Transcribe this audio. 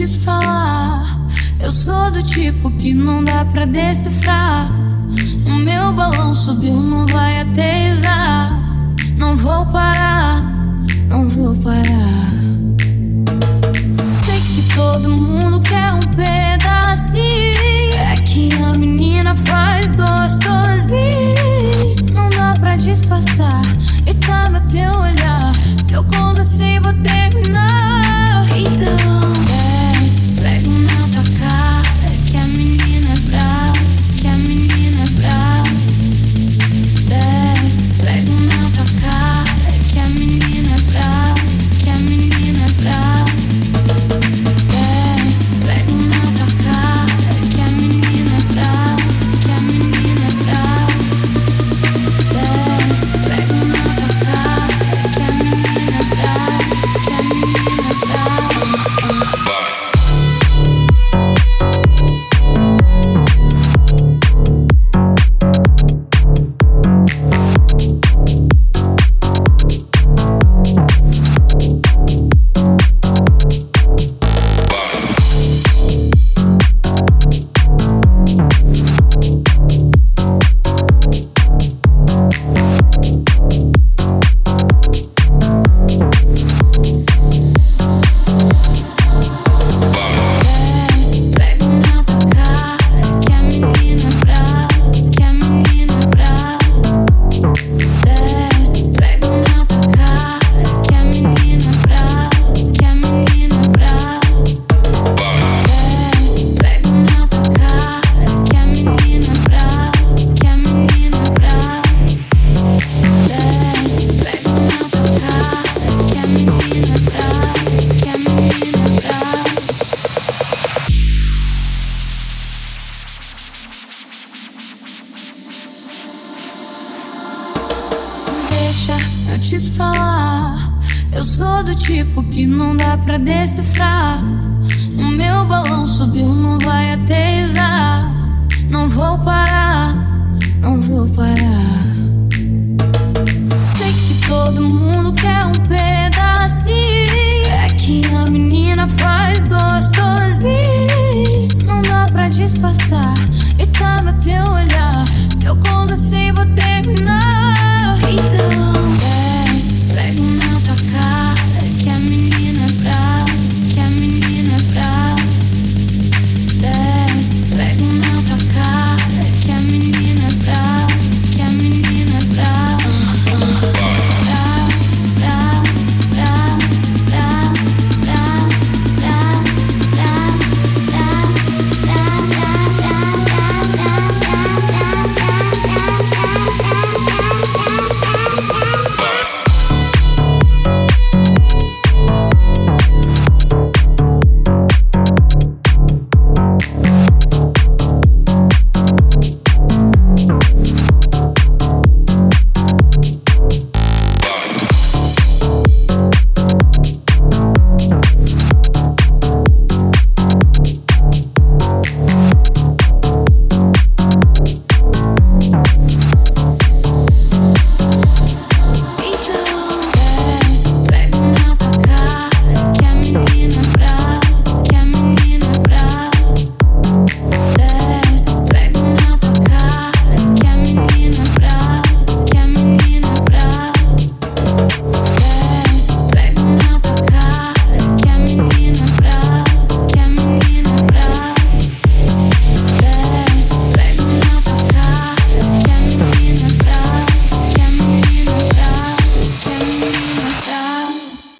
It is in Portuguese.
te falar. Eu sou do tipo que não dá pra decifrar. O meu balão subiu, não vai até. Não vou parar, não vou parar. Sei que todo mundo quer um pedacinho. É que a menina faz gostosinho. Não dá pra disfarçar, e tá no teu olhar. Se eu comecei, assim, vou terminar. te falar. Eu sou do tipo que não dá pra decifrar. O meu balão subiu, não vai até